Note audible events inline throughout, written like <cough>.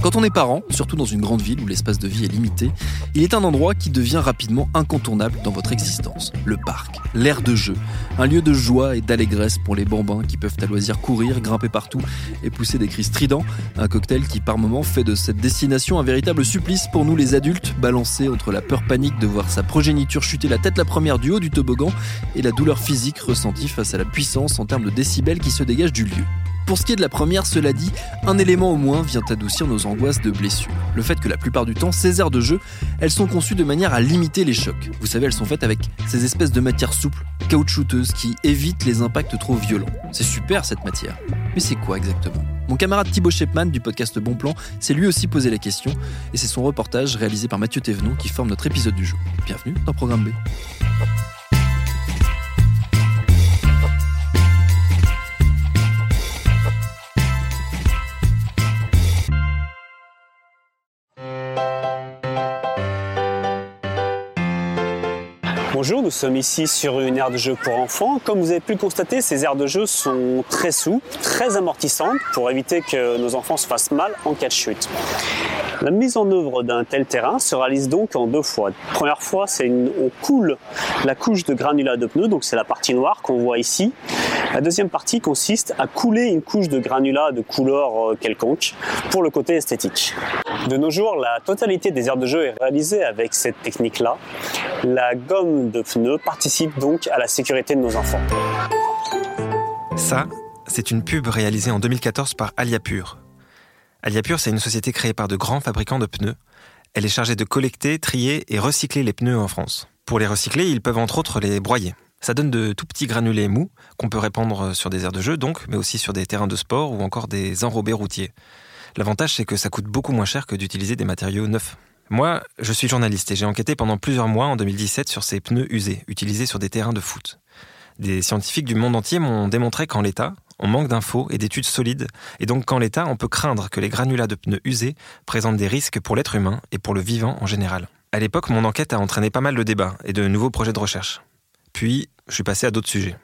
Quand on est parent, surtout dans une grande ville où l'espace de vie est limité, il est un endroit qui devient rapidement incontournable dans votre existence. Le parc, l'air de jeu, un lieu de joie et d'allégresse pour les bambins qui peuvent à loisir courir, grimper partout et pousser des cris stridents. Un cocktail qui par moments fait de cette destination un véritable supplice pour nous les adultes, balancés entre la peur panique de voir sa progéniture chuter la tête la première du haut du toboggan et la douleur physique ressentie face à la puissance en termes de décibels qui se dégage du lieu. Pour ce qui est de la première, cela dit, un élément au moins vient adoucir nos angoisses de blessures. Le fait que la plupart du temps, ces aires de jeu, elles sont conçues de manière à limiter les chocs. Vous savez, elles sont faites avec ces espèces de matières souples, caoutchouteuses, qui évitent les impacts trop violents. C'est super cette matière. Mais c'est quoi exactement? Mon camarade Thibaut Shepman du podcast Bon Plan s'est lui aussi posé la question, et c'est son reportage réalisé par Mathieu Thévenon qui forme notre épisode du jour. Bienvenue dans Programme B. Bonjour, nous sommes ici sur une aire de jeu pour enfants. Comme vous avez pu constater, ces aires de jeu sont très souples, très amortissantes pour éviter que nos enfants se fassent mal en cas de chute. La mise en œuvre d'un tel terrain se réalise donc en deux fois. Première fois, c'est une, on coule la couche de granulat de pneus, donc c'est la partie noire qu'on voit ici. La deuxième partie consiste à couler une couche de granulat de couleur euh, quelconque pour le côté esthétique. De nos jours, la totalité des aires de jeu est réalisée avec cette technique-là. La gomme de pneus participe donc à la sécurité de nos enfants. Ça, c'est une pub réalisée en 2014 par Aliapur. Aliapur, c'est une société créée par de grands fabricants de pneus. Elle est chargée de collecter, trier et recycler les pneus en France. Pour les recycler, ils peuvent entre autres les broyer. Ça donne de tout petits granulés mous qu'on peut répandre sur des aires de jeu donc, mais aussi sur des terrains de sport ou encore des enrobés routiers. L'avantage, c'est que ça coûte beaucoup moins cher que d'utiliser des matériaux neufs. Moi, je suis journaliste et j'ai enquêté pendant plusieurs mois en 2017 sur ces pneus usés, utilisés sur des terrains de foot. Des scientifiques du monde entier m'ont démontré qu'en l'état, on manque d'infos et d'études solides, et donc qu'en l'état, on peut craindre que les granulats de pneus usés présentent des risques pour l'être humain et pour le vivant en général. À l'époque, mon enquête a entraîné pas mal de débats et de nouveaux projets de recherche. Puis, je suis passé à d'autres sujets.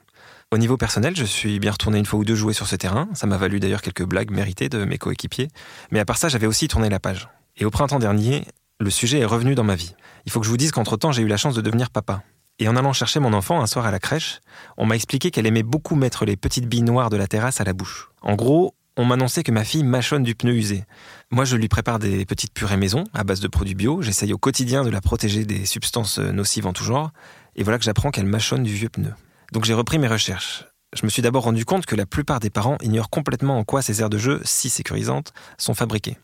Au niveau personnel, je suis bien retourné une fois ou deux jouer sur ce terrain. Ça m'a valu d'ailleurs quelques blagues méritées de mes coéquipiers. Mais à part ça, j'avais aussi tourné la page. Et au printemps dernier, le sujet est revenu dans ma vie. Il faut que je vous dise qu'entre-temps, j'ai eu la chance de devenir papa. Et en allant chercher mon enfant un soir à la crèche, on m'a expliqué qu'elle aimait beaucoup mettre les petites billes noires de la terrasse à la bouche. En gros, on m'annonçait que ma fille mâchonne du pneu usé. Moi, je lui prépare des petites purées maison à base de produits bio. J'essaye au quotidien de la protéger des substances nocives en tout genre. Et voilà que j'apprends qu'elle mâchonne du vieux pneu. Donc j'ai repris mes recherches. Je me suis d'abord rendu compte que la plupart des parents ignorent complètement en quoi ces aires de jeu, si sécurisantes, sont fabriquées.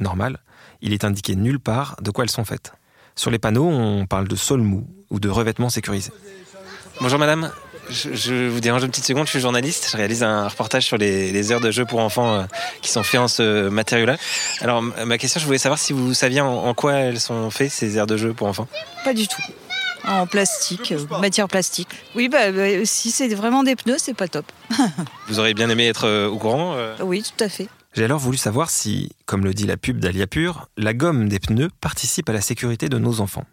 Normal, il est indiqué nulle part de quoi elles sont faites. Sur les panneaux, on parle de sol mou ou de revêtement sécurisé. Bonjour madame, je, je vous dérange une petite seconde, je suis journaliste, je réalise un reportage sur les, les aires de jeu pour enfants euh, qui sont faits en ce matériau-là. Alors ma question, je voulais savoir si vous saviez en, en quoi elles sont faites ces aires de jeu pour enfants? Pas du tout. En plastique, euh, matière plastique. Oui, bah, bah, si c'est vraiment des pneus, c'est pas top. <laughs> Vous auriez bien aimé être euh, au courant euh Oui, tout à fait. J'ai alors voulu savoir si, comme le dit la pub d'Aliapur, la gomme des pneus participe à la sécurité de nos enfants.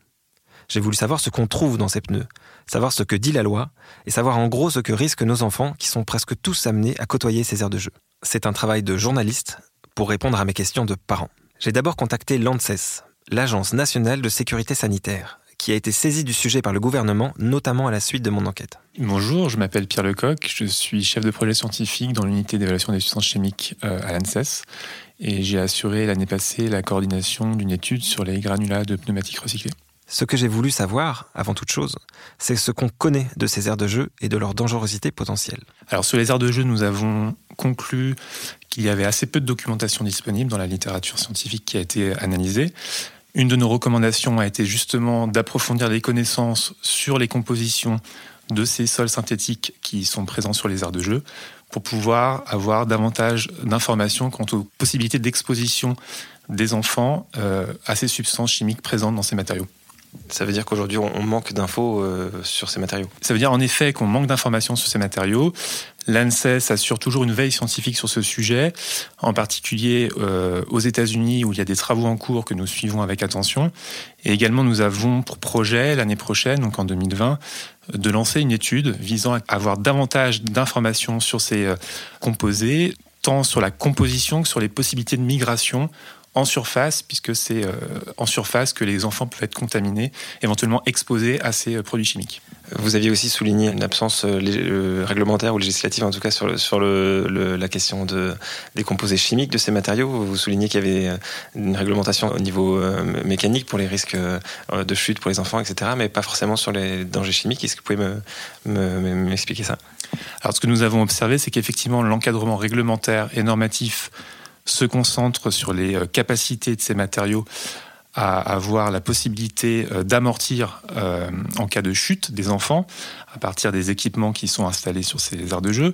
J'ai voulu savoir ce qu'on trouve dans ces pneus, savoir ce que dit la loi, et savoir en gros ce que risquent nos enfants qui sont presque tous amenés à côtoyer ces aires de jeu. C'est un travail de journaliste pour répondre à mes questions de parents. J'ai d'abord contacté l'ANSES, l'Agence nationale de sécurité sanitaire, qui a été saisie du sujet par le gouvernement, notamment à la suite de mon enquête. Bonjour, je m'appelle Pierre Lecoq, je suis chef de projet scientifique dans l'unité d'évaluation des substances chimiques euh, à l'ANSES et j'ai assuré l'année passée la coordination d'une étude sur les granulats de pneumatiques recyclés. Ce que j'ai voulu savoir, avant toute chose, c'est ce qu'on connaît de ces aires de jeu et de leur dangerosité potentielle. Alors sur les aires de jeu, nous avons conclu qu'il y avait assez peu de documentation disponible dans la littérature scientifique qui a été analysée. Une de nos recommandations a été justement d'approfondir les connaissances sur les compositions de ces sols synthétiques qui sont présents sur les aires de jeu pour pouvoir avoir davantage d'informations quant aux possibilités d'exposition des enfants euh, à ces substances chimiques présentes dans ces matériaux. Ça veut dire qu'aujourd'hui, on manque d'infos euh, sur ces matériaux Ça veut dire en effet qu'on manque d'informations sur ces matériaux. L'ANSES assure toujours une veille scientifique sur ce sujet, en particulier euh, aux États-Unis où il y a des travaux en cours que nous suivons avec attention. Et également, nous avons pour projet l'année prochaine, donc en 2020, de lancer une étude visant à avoir davantage d'informations sur ces euh, composés, tant sur la composition que sur les possibilités de migration en surface, puisque c'est euh, en surface que les enfants peuvent être contaminés, éventuellement exposés à ces produits chimiques. Vous aviez aussi souligné une absence euh, réglementaire ou législative, en tout cas sur, sur la question de, des composés chimiques de ces matériaux. Vous soulignez qu'il y avait une réglementation au niveau mécanique pour les risques de chute pour les enfants, etc., mais pas forcément sur les dangers chimiques. Est-ce que vous pouvez m'expliquer me, ça? Alors, ce que nous avons observé, c'est qu'effectivement, l'encadrement réglementaire et normatif se concentre sur les euh, capacités de ces matériaux à avoir la possibilité euh, d'amortir euh, en cas de chute des enfants à partir des équipements qui sont installés sur ces aires de jeu.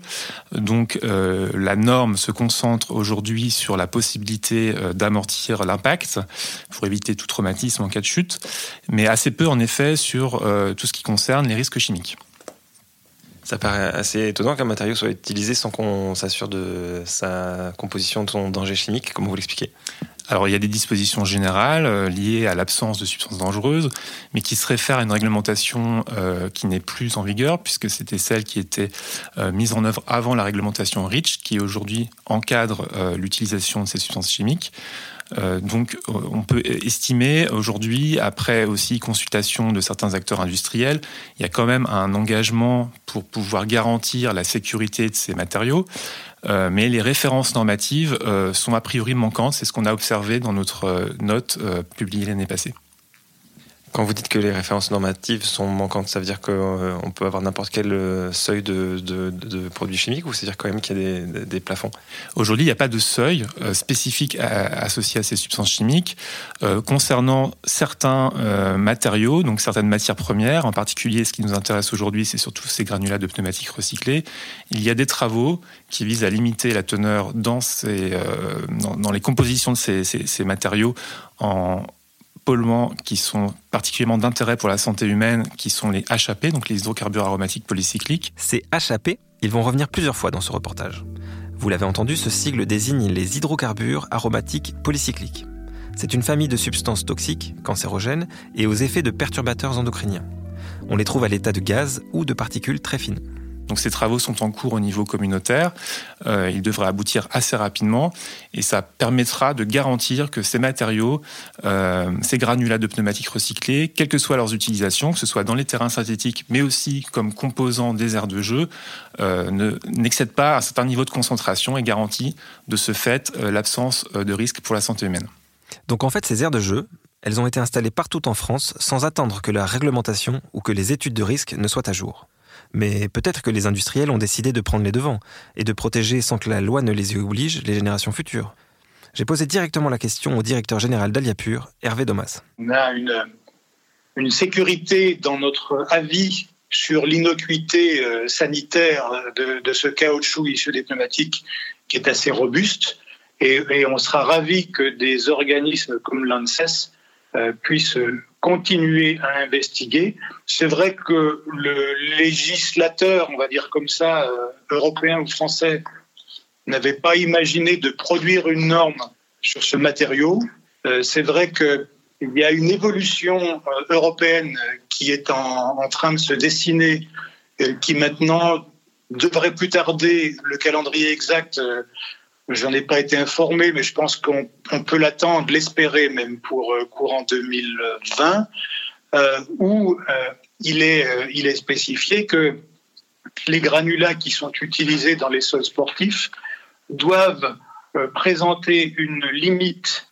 Donc la norme se concentre aujourd'hui sur la possibilité d'amortir l'impact pour éviter tout traumatisme en cas de chute, mais assez peu en effet sur tout ce qui concerne les risques chimiques. Ça paraît assez étonnant qu'un matériau soit utilisé sans qu'on s'assure de sa composition, de son danger chimique, comme vous l'expliquez? Alors il y a des dispositions générales euh, liées à l'absence de substances dangereuses, mais qui se réfèrent à une réglementation euh, qui n'est plus en vigueur, puisque c'était celle qui était euh, mise en œuvre avant la réglementation REACH, qui aujourd'hui encadre l'utilisation de ces substances chimiques. Euh, donc on peut estimer aujourd'hui, après aussi consultation de certains acteurs industriels, il y a quand même un engagement pour pouvoir garantir la sécurité de ces matériaux. Euh, mais les références normatives euh, sont a priori manquantes. C'est ce qu'on a observé dans notre note publiée l'année passée. Quand vous dites que les références normatives sont manquantes, ça veut dire qu'on euh, peut avoir n'importe quel euh, seuil de, produits chimiques ou c'est-à-dire quand même qu'il y a des, plafonds? Aujourd'hui, il n'y a pas de seuil euh, spécifique associé à ces substances chimiques. concernant certains matériaux, donc certaines matières premières, en particulier ce qui nous intéresse aujourd'hui, c'est surtout ces granulats de pneumatiques recyclés, il y a des travaux qui visent à limiter la teneur dans, ces, dans, les compositions de ces, ces matériaux en polluants qui sont particulièrement d'intérêt pour la santé humaine, qui sont les HAP, donc les hydrocarbures aromatiques polycycliques. Ces HAP, ils vont revenir plusieurs fois dans ce reportage. Vous l'avez entendu, ce sigle désigne les hydrocarbures aromatiques polycycliques. C'est une famille de substances toxiques, cancérogènes et aux effets de perturbateurs endocriniens. On les trouve à l'état de gaz ou de particules très fines. Donc ces travaux sont en cours au niveau communautaire. Euh, ils devraient aboutir assez rapidement et ça permettra de garantir que ces matériaux, euh, ces granulats de pneumatiques recyclés, quelles que soient leurs utilisations, que ce soit dans les terrains synthétiques, mais aussi comme composants des aires de jeu, euh, n'excèdent pas un certain niveau de concentration et garantit de ce fait l'absence de risque pour la santé humaine. Donc en fait, ces aires de jeu, elles ont été installées partout en France sans attendre que la réglementation ou que les études de risque ne soient à jour. Mais peut-être que les industriels ont décidé de prendre les devants et de protéger sans que la loi ne les oblige les générations futures. J'ai posé directement la question au directeur général d'Aliapur, Hervé Domas. On a une, une sécurité dans notre avis sur l'innocuité euh, sanitaire de, ce caoutchouc issu des pneumatiques qui est assez robuste. Et, et on sera ravi que des organismes comme l'ANSES euh, puissent continuer à investiguer. C'est vrai que le législateur, on va dire comme ça, euh, européen ou français, n'avait pas imaginé de produire une norme sur ce matériau. Euh, c'est vrai qu'il y a une évolution euh, européenne qui est en, en, train de se dessiner, qui maintenant devrait plus tarder, le calendrier exact J'en ai pas été informé, mais je pense qu'on peut l'attendre, l'espérer même pour euh, courant 2020, euh, où euh, il, est, euh, il est spécifié que les granulats qui sont utilisés dans les sols sportifs doivent présenter une limite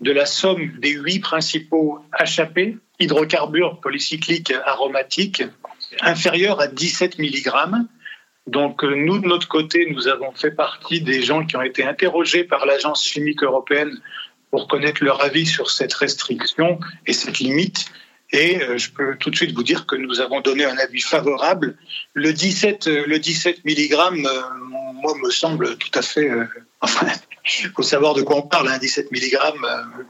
de la somme des huit principaux HAP, hydrocarbures polycycliques aromatiques, inférieure à 17 mg donc euh, nous, de notre côté, nous avons fait partie des gens qui ont été interrogés par l'Agence chimique européenne pour connaître leur avis sur cette restriction et cette limite. Et euh, je peux tout de suite vous dire que nous avons donné un avis favorable. Le 17, euh, le 17 mg, moi, me semble tout à fait. enfin, il <laughs> faut savoir de quoi on parle. Hein, 17 mg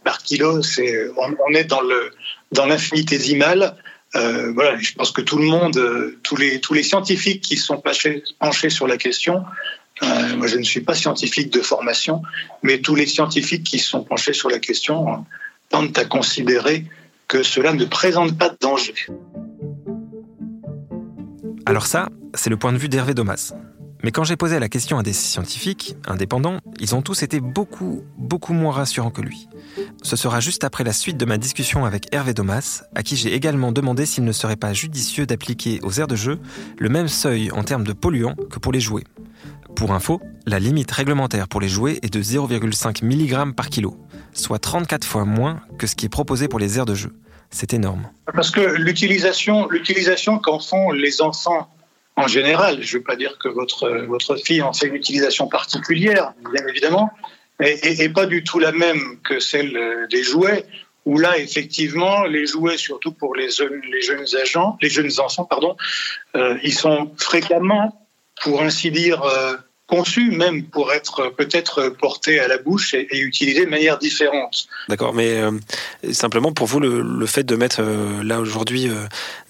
par kilo, c'est, on, est dans le dans l'infinitésimal. Euh, voilà, je pense que tout le monde, tous les tous les scientifiques qui sont penchés, sur la question euh, moi, je ne suis pas scientifique de formation, mais tous les scientifiques qui sont penchés sur la question euh, tentent à considérer que cela ne présente pas de danger. Alors ça, c'est le point de vue d'Hervé Domas. Mais quand j'ai posé la question à des scientifiques indépendants, ils ont tous été beaucoup, beaucoup moins rassurants que lui. Ce sera juste après la suite de ma discussion avec Hervé Domas, à qui j'ai également demandé s'il ne serait pas judicieux d'appliquer aux aires de jeu le même seuil en termes de polluants que pour les jouets. Pour info, la limite réglementaire pour les jouets est de 0,5 mg par kilo, soit 34 fois moins que ce qui est proposé pour les aires de jeu. C'est énorme. Parce que l'utilisation, l'utilisation qu'en font les enfants en général, je ne veux pas dire que votre, votre fille en une utilisation particulière, bien évidemment, et, pas du tout la même que celle des jouets, où là, effectivement, les jouets, surtout pour les jeunes, les jeunes agents, les jeunes enfants, pardon, euh, ils sont fréquemment, pour ainsi dire, euh, conçu même pour être peut-être porté à la bouche et, utilisé de manière différente. D'accord, mais euh, simplement pour vous, le, fait de mettre euh, là aujourd'hui euh,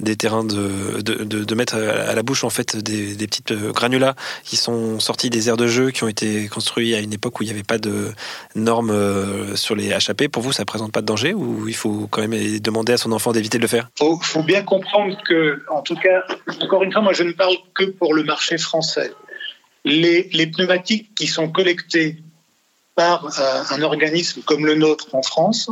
des terrains de, de, de, mettre à la bouche en fait des, des petites granulats qui sont sortis des aires de jeu qui ont été construits à une époque où il n'y avait pas de normes sur les HAP, pour vous ça présente pas de danger ou il faut quand même demander à son enfant d'éviter de le faire? Il faut bien comprendre que, en tout cas, encore une fois, moi je ne parle que pour le marché français les, pneumatiques qui sont collectés par euh, un organisme comme le nôtre en France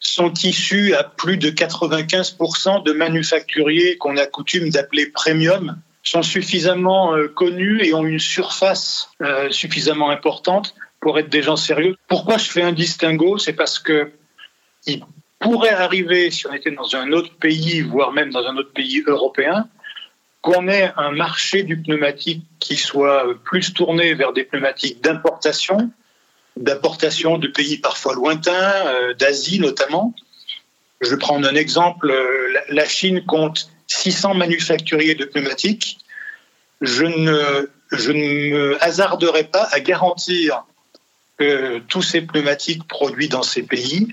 sont issus à plus de 95% de manufacturiers qu'on a coutume d'appeler premium, sont suffisamment euh, connus et ont une surface euh, suffisamment importante pour être des gens sérieux. Pourquoi je fais un distinguo? C'est parce que il pourrait arriver, si on était dans un autre pays, voire même dans un autre pays européen, qu'on ait un marché du pneumatique qui soit plus tourné vers des pneumatiques d'importation, d'importation de pays parfois lointains, euh, d'Asie notamment. Je prendre un exemple. Euh, la Chine compte 600 manufacturiers de pneumatiques. Je ne, je ne me hasarderai pas à garantir que tous ces pneumatiques produits dans ces pays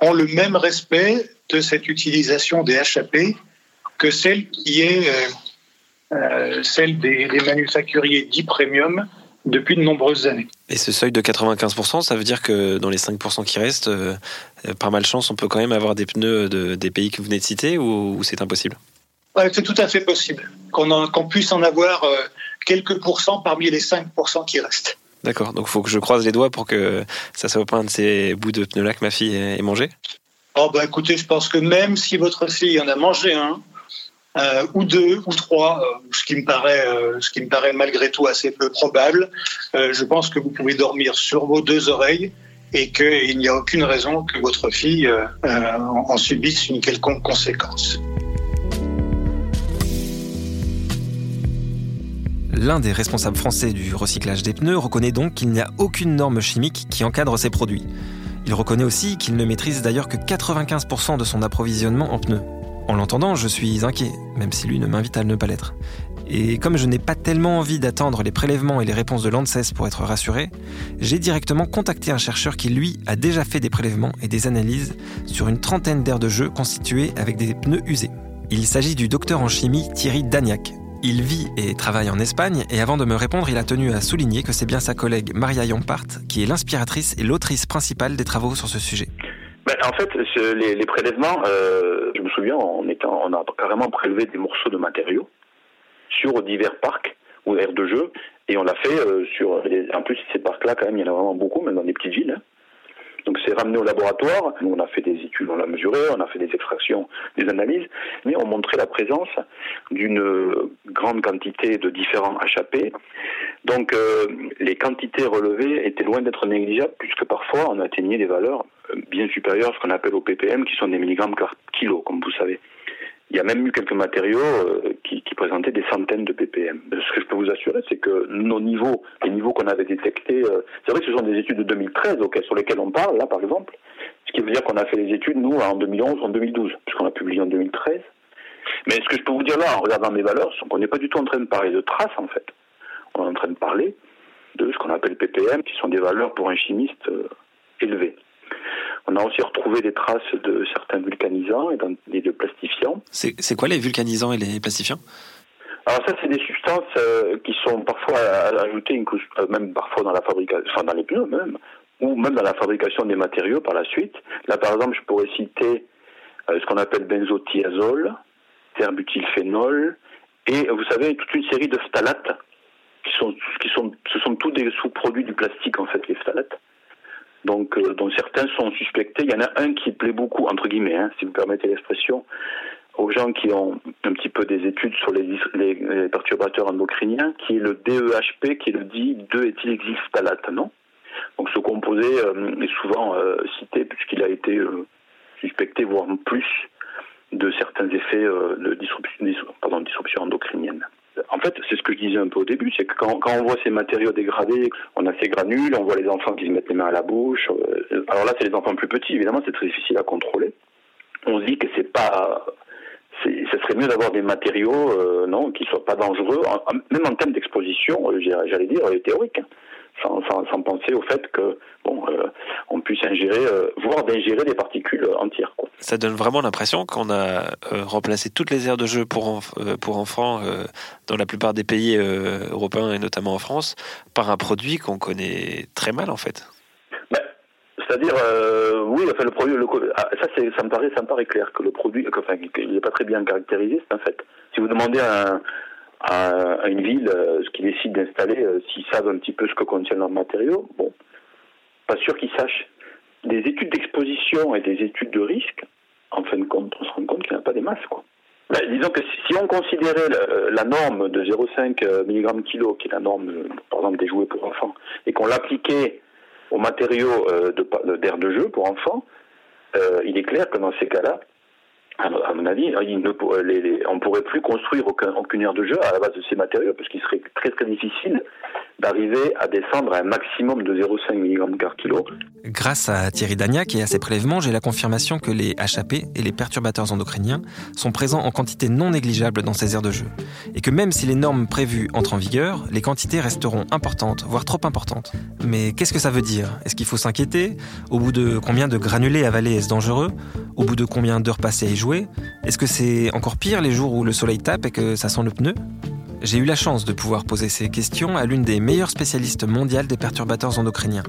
ont le même respect de cette utilisation des HAP que celle qui est euh, euh, celle des, manufacturiers dits premium depuis de nombreuses années. Et ce seuil de 95%, ça veut dire que dans les 5% qui restent, euh, par malchance, on peut quand même avoir des pneus de, des pays que vous venez de citer ou, c'est impossible? C'est tout à fait possible. Qu'on puisse en avoir euh, quelques pourcents parmi les 5% qui restent. D'accord, donc il faut que je croise les doigts pour que ça soit pas un de ces bouts de pneus là que ma fille ait mangé Oh bah écoutez, je pense que même si votre fille en a mangé un, euh, ou deux ou trois, euh, ce qui me paraît, euh, ce qui me paraît malgré tout assez peu probable. je pense que vous pouvez dormir sur vos deux oreilles et qu'il n'y a aucune raison que votre fille en subisse une quelconque conséquence. L'un des responsables français du recyclage des pneus reconnaît donc qu'il n'y a aucune norme chimique qui encadre ces produits. Il reconnaît aussi qu'il ne maîtrise d'ailleurs que 95% de son approvisionnement en pneus. En l'entendant, je suis inquiet, même si lui ne m'invite à ne pas l'être. Et comme je n'ai pas tellement envie d'attendre les prélèvements et les réponses de l'ANSES pour être rassuré, j'ai directement contacté un chercheur qui, lui, a déjà fait des prélèvements et des analyses sur une trentaine d'aires de jeu constituées avec des pneus usés. Il s'agit du docteur en chimie Thierry Dagnac. Il vit et travaille en Espagne et avant de me répondre, il a tenu à souligner que c'est bien sa collègue Maria Yampart qui est l'inspiratrice et l'autrice principale des travaux sur ce sujet. Ben, en fait, les, les prélèvements, euh, je me souviens, on, on a carrément prélevé des morceaux de matériaux sur divers parcs ou aires de jeu, et on l'a fait euh, sur. en plus, ces parcs-là, quand même, il y en a vraiment beaucoup, même dans des petites villes. Hein. Donc c'est ramené au laboratoire. Nous, on a fait des études, on l'a mesuré, on a fait des extractions, des analyses, mais on montrait la présence d'une grande quantité de différents HAP. Donc euh, les quantités relevées étaient loin d'être négligeables, puisque parfois on atteignait des valeurs euh, bien supérieures à ce qu'on appelle au ppm, qui sont des milligrammes par kilo, comme vous savez. Il y a même eu quelques matériaux euh, qui, présentait des centaines de ppm. Ce que je peux vous assurer, c'est que nos niveaux, les niveaux qu'on avait détectés, euh, c'est vrai que ce sont des études de 2013 sur lesquelles on parle, là par exemple, ce qui veut dire qu'on a fait les études, nous, en 2011 ou en 2012, puisqu'on a publié en 2013. Mais ce que je peux vous dire là, en regardant mes valeurs, c'est qu'on n'est pas du tout en train de parler de traces, en fait. On est en train de parler de ce qu'on appelle ppm, qui sont des valeurs pour un chimiste euh, a aussi retrouvé des traces de certains vulcanisants et de plastifiants. C'est quoi les vulcanisants et les plastifiants? Alors ça, c'est des substances euh, qui sont parfois ajoutées une couche, euh, même parfois dans la fabrication, enfin dans les pneus même, ou même dans la fabrication des matériaux par la suite. Là, par exemple, je pourrais citer euh, ce qu'on appelle benzothiazole, terbutylphénol, et vous savez toute une série de phtalates qui sont, qui sont, ce sont tous des sous-produits du plastique en fait, les phtalates donc euh, dont certains sont suspectés. Il y en a un qui plaît beaucoup, entre guillemets, hein, si vous permettez l'expression, aux gens qui ont un petit peu des études sur les, les, perturbateurs endocriniens, qui est le DEHP, qui est le dit 2-éthylhexylphtalate, non? Donc ce composé euh, est souvent euh, cité puisqu'il a été suspecté, voire plus, de certains effets de disruption, pardon, disruption endocrinienne. En fait, c'est ce que je disais un peu au début, c'est que quand, on voit ces matériaux dégradés, on a ces granules, on voit les enfants qui se mettent les mains à la bouche. Euh, alors là, c'est les enfants plus petits, évidemment, c'est très difficile à contrôler. On se dit que c'est pas, ce serait mieux d'avoir des matériaux, euh, non, qui soient pas dangereux, même en termes d'exposition, euh, j'allais dire théorique. Sans, penser au fait que bon, euh, on puisse ingérer, euh, voire d'ingérer des particules entières. Quoi. Ça donne vraiment l'impression qu'on a euh, remplacé toutes les aires de jeu pour, pour enfants dans la plupart des pays européens et notamment en France par un produit qu'on connaît très mal en fait. Ben, c'est-à-dire, oui, enfin, le produit, ah, ça, ça me paraît, ça me paraît clair que le produit, enfin, il n'est pas très bien caractérisé, c'est un fait. Si vous demandez à un, à, une ville euh, ce qu'ils décident d'installer, euh, s'ils savent un petit peu ce que contiennent leurs matériaux, bon, pas sûr qu'ils sachent. Des études d'exposition et des études de risque, en fin de compte, on se rend compte qu'il n'y a pas des masses, quoi. Ben, disons que si on considérait la, norme de 0,5 euh, mg kilo, qui est la norme, par exemple, des jouets pour enfants, et qu'on l'appliquait aux matériaux d'air de, jeu pour enfants, il est clair que dans ces cas-là, à mon avis, on ne pourrait plus construire aucun, aucune aire de jeu à la base de ces matériaux, parce qu'il serait très très difficile d'arriver à descendre à un maximum de 0,5 mg par kilo. Grâce à Thierry Dagnac et à ses prélèvements, j'ai la confirmation que les HAP et les perturbateurs endocriniens sont présents en quantité non négligeable dans ces aires de jeu. Et que même si les normes prévues entrent en vigueur, les quantités resteront importantes, voire trop importantes. Mais qu'est-ce que ça veut dire? Est-ce qu'il faut s'inquiéter? Au bout de combien de granulés avalés est-ce dangereux? Au bout de combien d'heures passées à y jouer Est-ce que c'est encore pire les jours où le soleil tape et que ça sent le pneu? J'ai eu la chance de pouvoir poser ces questions à l'une des meilleures spécialistes mondiales des perturbateurs endocriniens,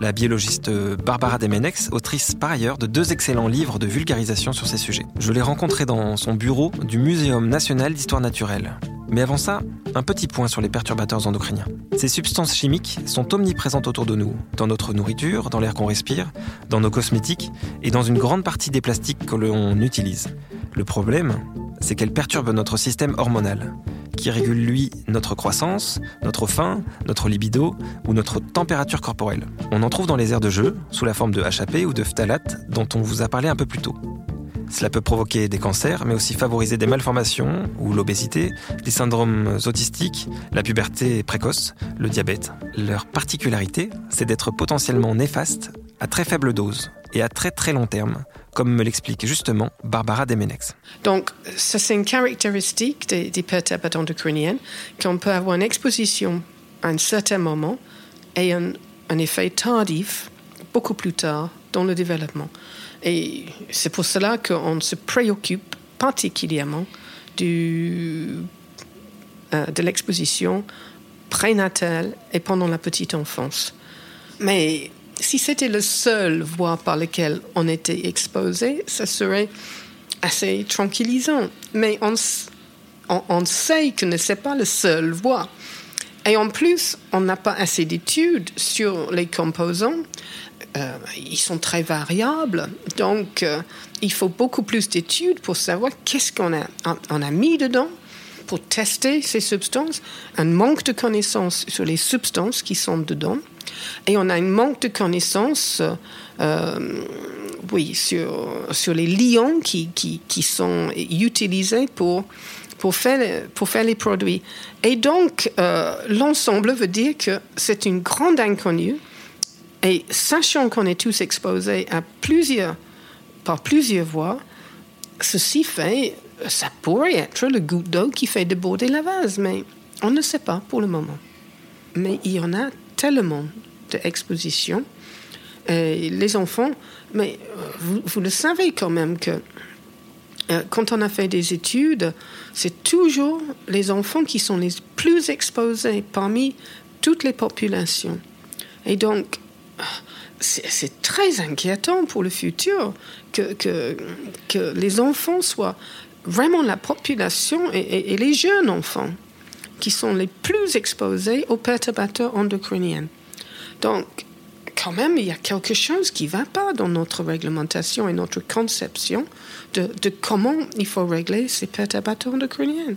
la biologiste Barbara Demenex, autrice par ailleurs de deux excellents livres de vulgarisation sur ces sujets. Je l'ai rencontrée dans son bureau du Muséum national d'histoire naturelle. Mais avant ça, un petit point sur les perturbateurs endocriniens. Ces substances chimiques sont omniprésentes autour de nous, dans notre nourriture, dans l'air qu'on respire, dans nos cosmétiques et dans une grande partie des plastiques que l'on utilise. Le problème, c'est qu'elles perturbent notre système hormonal qui régule lui notre croissance, notre faim, notre libido ou notre température corporelle. On en trouve dans les aires de jeu, sous la forme de HAP ou de phtalate, dont on vous a parlé un peu plus tôt. Cela peut provoquer des cancers, mais aussi favoriser des malformations ou l'obésité, des syndromes autistiques, la puberté précoce, le diabète. Leur particularité, c'est d'être potentiellement néfaste à très faible dose et à très très long terme, comme me l'explique justement Barbara Demenex. Donc, ça c'est une caractéristique des, perturbateurs endocriniens qu'on peut avoir une exposition à un certain moment et un effet tardif beaucoup plus tard dans le développement. Et c'est pour cela qu'on se préoccupe particulièrement du, euh, de l'exposition prénatale et pendant la petite enfance. Mais si c'était le seul voie par lequel on était exposé, ça serait assez tranquillisant. Mais on, on, sait que ce n'est pas le seul voie. Et en plus, on n'a pas assez d'études sur les composants. Euh, ils sont très variables, donc euh, il faut beaucoup plus d'études pour savoir qu'est-ce qu'on a, mis dedans pour tester ces substances. Un manque de connaissances sur les substances qui sont dedans et on a un manque de connaissances euh, oui, sur, les lions qui, sont utilisés pour, faire, les produits. Et donc, l'ensemble veut dire que c'est une grande inconnue. Et sachant qu'on est tous exposés par plusieurs voies, ceci fait, ça pourrait être le goutte d'eau qui fait déborder la vase, mais on ne sait pas pour le moment. Mais il y en a tellement d'expositions. Et les enfants, mais euh, vous, le savez quand même que euh, quand on a fait des études, c'est toujours les enfants qui sont les plus exposés parmi toutes les populations. Et donc, c'est très inquiétant pour le futur que, les enfants soient vraiment la population et, et les jeunes enfants qui sont les plus exposés aux perturbateurs endocriniens. Donc, quand même, il y a quelque chose qui ne va pas dans notre réglementation et notre conception de, comment il faut régler ces perturbateurs endocriniens.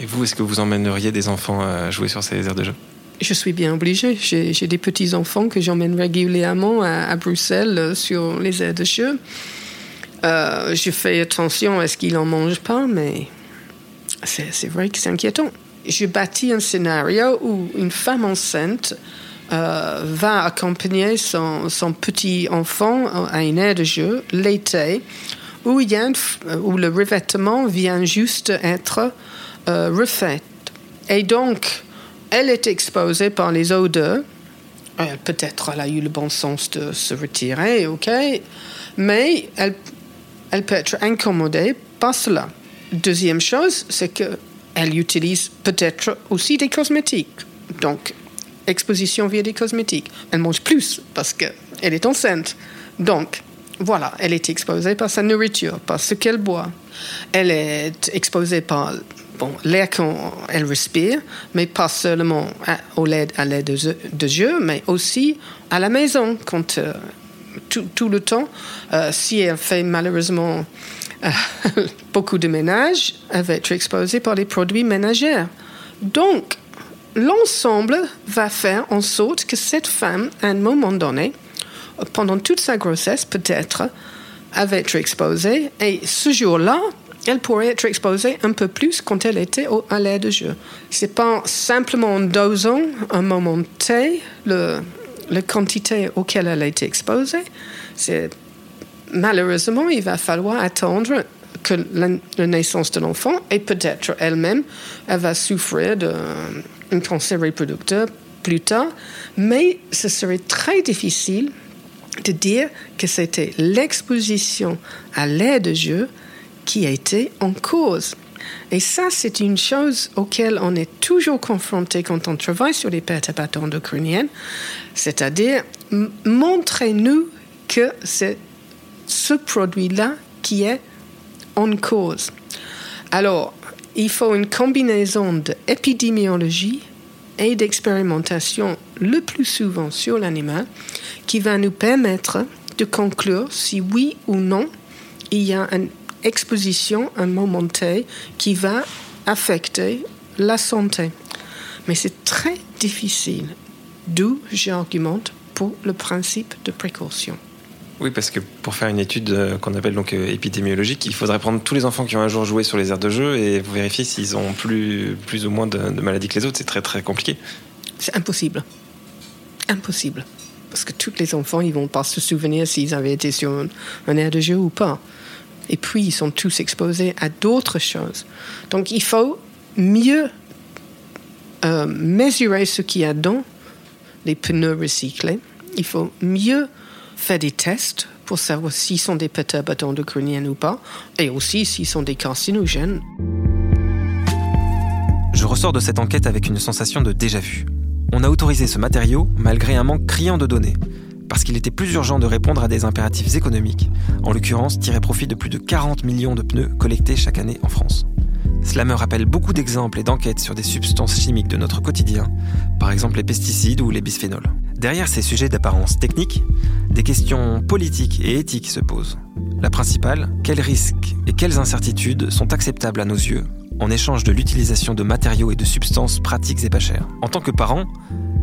Et vous, est-ce que vous emmèneriez des enfants à jouer sur ces aires de jeu? Je suis bien obligée. J'ai des petits-enfants que j'emmène régulièrement à, Bruxelles euh, sur les aires de jeu. Euh, je fais attention à ce qu'ils n'en mangent pas, mais c'est vrai que c'est inquiétant. Je bâtis un scénario où une femme enceinte euh, va accompagner son, petit enfant à une aire de jeu l'été où, il y a où le revêtement vient juste être refait. Et donc, elle est exposée par les odeurs. Peut-être elle a eu le bon sens de se retirer, ok, mais elle, elle peut être incommodée par cela. Deuxième chose, c'est qu'elle utilise peut-être aussi des cosmétiques. Donc, exposition via des cosmétiques. Elle mange plus parce qu'elle est enceinte. Donc, voilà, elle est exposée par sa nourriture, par ce qu'elle boit. Elle est exposée par l'air qu'elle respire, mais pas seulement à, au lait, à l'aide de, jeu, mais aussi à la maison, quand, euh, tout, le temps. Euh, si elle fait malheureusement euh, <laughs> beaucoup de ménage, elle va être exposée par les produits ménagers. Donc, l'ensemble va faire en sorte que cette femme, à un moment donné, pendant toute sa grossesse peut-être, va être exposée. Et ce jour-là, elle pourrait être exposée un peu plus quand elle était à l'air de jeu. C'est pas simplement en dosant un moment T le, la quantité auquel elle a été exposée. C'est malheureusement, il va falloir attendre que la, naissance de l'enfant et peut-être elle-même, elle va souffrir d'un cancer reproducteur plus tard, mais ce serait très difficile de dire que c'était l'exposition à l'air de jeu qui été en cause. Et ça, c'est une chose auquel on est toujours confronté quand on travaille sur les perturbateurs endocriniennes, c'est-à-dire montrez-nous que c'est ce produit-là qui est en cause. Alors, il faut une combinaison d'épidémiologie et d'expérimentation le plus souvent sur l'animal qui va nous permettre de conclure si oui ou non il y a une exposition, un moment T, qui va affecter la santé. Mais c'est très difficile, d'où j'argumente pour le principe de précaution. Oui, parce que pour faire une étude euh, qu'on appelle donc euh, épidémiologique, il faudrait prendre tous les enfants qui ont un jour joué sur les aires de jeu et vérifier s'ils ont plus, plus ou moins de, maladies que les autres. C'est très très compliqué. C'est impossible. Impossible. Parce que tous les enfants, ils vont pas se souvenir s'ils avaient été sur un, un aire de jeu ou pas. Et puis, ils sont tous exposés à d'autres choses. Donc, il faut mieux euh, mesurer ce qu'il y a dans les pneus recyclés. Il faut mieux faire des tests pour savoir s'ils sont des perturbateurs endocriniens ou pas, et aussi s'ils sont des carcinogènes. Je ressors de cette enquête avec une sensation de déjà-vu. On a autorisé ce matériau malgré un manque criant de données, parce qu'il était plus urgent de répondre à des impératifs économiques, en l'occurrence tirer profit de plus de 40 millions de pneus collectés chaque année en France. Cela me rappelle beaucoup d'exemples et d'enquêtes sur des substances chimiques de notre quotidien, par exemple les pesticides ou les bisphénols. Derrière ces sujets d'apparence technique, des questions politiques et éthiques se posent. La principale, quels risques et quelles incertitudes sont acceptables à nos yeux en échange de l'utilisation de matériaux et de substances pratiques et pas chères? En tant que parent,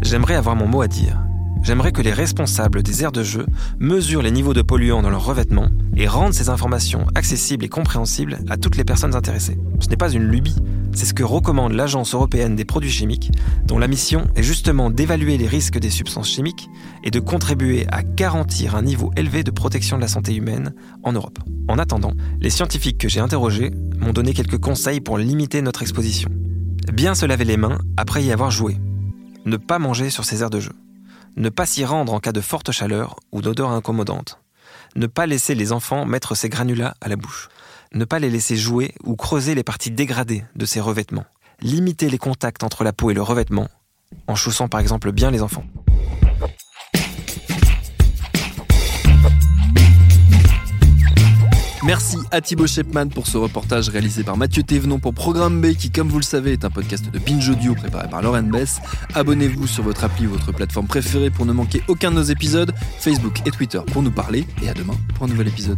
j'aimerais avoir mon mot à dire. J'aimerais que les responsables des aires de jeu mesurent les niveaux de polluants dans leurs revêtements et rendent ces informations accessibles et compréhensibles à toutes les personnes intéressées. Ce n'est pas une lubie, c'est ce que recommande l'Agence européenne des produits chimiques, dont la mission est justement d'évaluer les risques des substances chimiques et de contribuer à garantir un niveau élevé de protection de la santé humaine en Europe. En attendant, les scientifiques que j'ai interrogés m'ont donné quelques conseils pour limiter notre exposition. Bien se laver les mains après y avoir joué. Ne pas manger sur ces aires de jeu. Ne pas s'y rendre en cas de forte chaleur ou d'odeur incommodante. Ne pas laisser les enfants mettre ces granulats à la bouche. Ne pas les laisser jouer ou creuser les parties dégradées de ces revêtements. Limiter les contacts entre la peau et le revêtement, en chaussant par exemple bien les enfants. Merci à Thibaut Shepman pour ce reportage réalisé par Mathieu Thévenon pour Programme B qui, comme vous le savez, est un podcast de Binge Audio préparé par Lauren Bess. Abonnez-vous sur votre appli ou votre plateforme préférée pour ne manquer aucun de nos épisodes, Facebook et Twitter pour nous parler, et à demain pour un nouvel épisode.